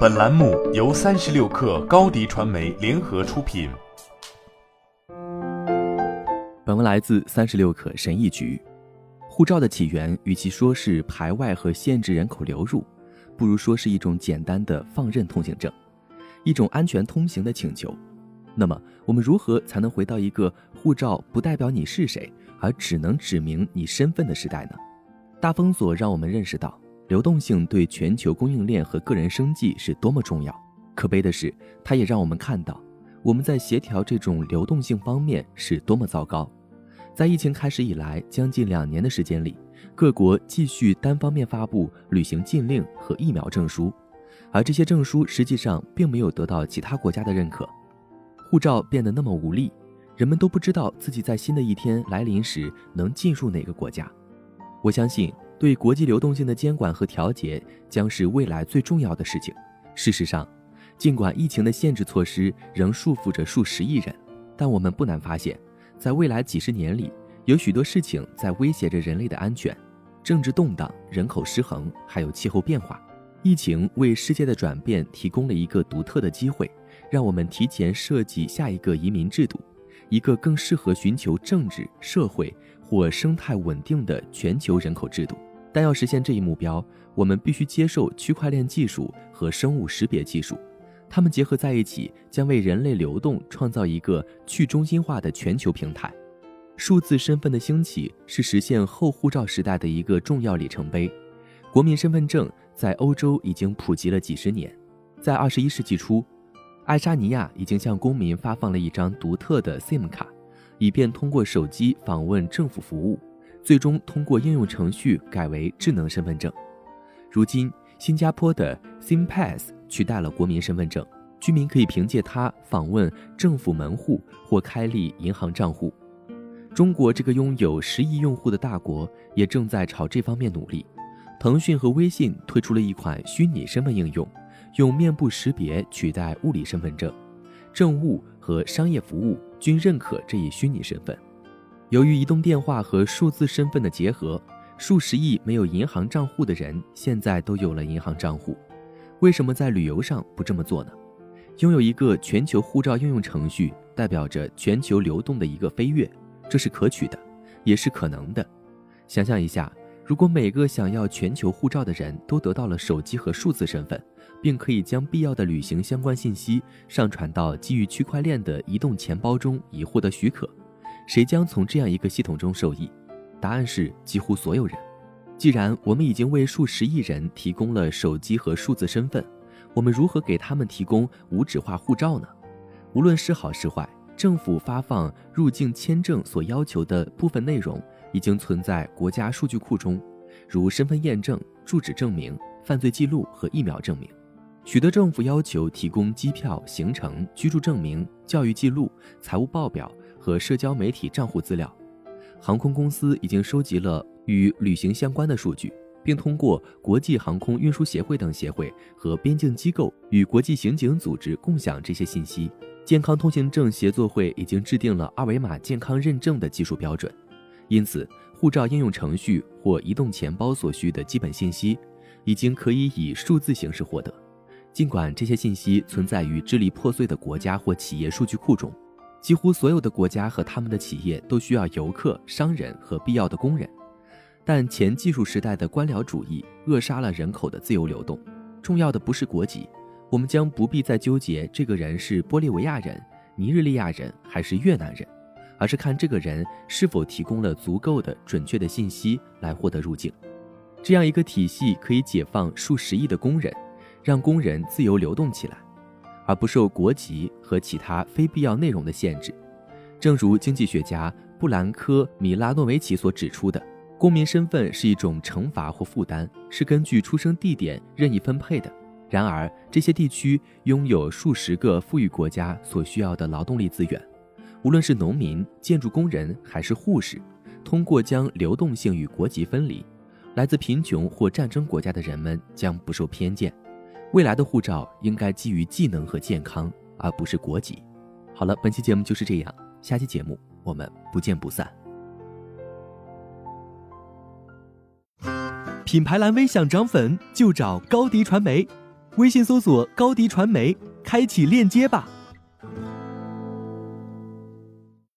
本栏目由三十六氪高低传媒联合出品。本文来自三十六氪神译局。护照的起源，与其说是排外和限制人口流入，不如说是一种简单的放任通行证，一种安全通行的请求。那么，我们如何才能回到一个护照不代表你是谁，而只能指明你身份的时代呢？大封锁让我们认识到。流动性对全球供应链和个人生计是多么重要。可悲的是，它也让我们看到我们在协调这种流动性方面是多么糟糕。在疫情开始以来，将近两年的时间里，各国继续单方面发布旅行禁令和疫苗证书，而这些证书实际上并没有得到其他国家的认可。护照变得那么无力，人们都不知道自己在新的一天来临时能进入哪个国家。我相信。对国际流动性的监管和调节将是未来最重要的事情。事实上，尽管疫情的限制措施仍束缚着数十亿人，但我们不难发现，在未来几十年里，有许多事情在威胁着人类的安全：政治动荡、人口失衡，还有气候变化。疫情为世界的转变提供了一个独特的机会，让我们提前设计下一个移民制度，一个更适合寻求政治、社会或生态稳定的全球人口制度。但要实现这一目标，我们必须接受区块链技术和生物识别技术，它们结合在一起，将为人类流动创造一个去中心化的全球平台。数字身份的兴起是实现后护照时代的一个重要里程碑。国民身份证在欧洲已经普及了几十年，在二十一世纪初，爱沙尼亚已经向公民发放了一张独特的 SIM 卡，以便通过手机访问政府服务。最终通过应用程序改为智能身份证。如今，新加坡的 SIMPass 取代了国民身份证，居民可以凭借它访问政府门户或开立银行账户。中国这个拥有十亿用户的大国也正在朝这方面努力。腾讯和微信推出了一款虚拟身份应用，用面部识别取代物理身份证，政务和商业服务均认可这一虚拟身份。由于移动电话和数字身份的结合，数十亿没有银行账户的人现在都有了银行账户。为什么在旅游上不这么做呢？拥有一个全球护照应用程序，代表着全球流动的一个飞跃，这是可取的，也是可能的。想象一下，如果每个想要全球护照的人都得到了手机和数字身份，并可以将必要的旅行相关信息上传到基于区块链的移动钱包中，以获得许可。谁将从这样一个系统中受益？答案是几乎所有人。既然我们已经为数十亿人提供了手机和数字身份，我们如何给他们提供无纸化护照呢？无论是好是坏，政府发放入境签证所要求的部分内容已经存在国家数据库中，如身份验证、住址证明、犯罪记录和疫苗证明。许多政府要求提供机票、行程、居住证明、教育记录、财务报表。和社交媒体账户资料，航空公司已经收集了与旅行相关的数据，并通过国际航空运输协会等协会和边境机构与国际刑警组织共享这些信息。健康通行证协作会已经制定了二维码健康认证的技术标准，因此，护照应用程序或移动钱包所需的基本信息已经可以以数字形式获得，尽管这些信息存在于支离破碎的国家或企业数据库中。几乎所有的国家和他们的企业都需要游客、商人和必要的工人，但前技术时代的官僚主义扼杀了人口的自由流动。重要的不是国籍，我们将不必再纠结这个人是玻利维亚人、尼日利亚人还是越南人，而是看这个人是否提供了足够的准确的信息来获得入境。这样一个体系可以解放数十亿的工人，让工人自由流动起来。而不受国籍和其他非必要内容的限制，正如经济学家布兰科·米拉诺维奇所指出的，公民身份是一种惩罚或负担，是根据出生地点任意分配的。然而，这些地区拥有数十个富裕国家所需要的劳动力资源，无论是农民、建筑工人还是护士，通过将流动性与国籍分离，来自贫穷或战争国家的人们将不受偏见。未来的护照应该基于技能和健康，而不是国籍。好了，本期节目就是这样，下期节目我们不见不散。品牌蓝 V 想涨粉就找高迪传媒，微信搜索高迪传媒，开启链接吧。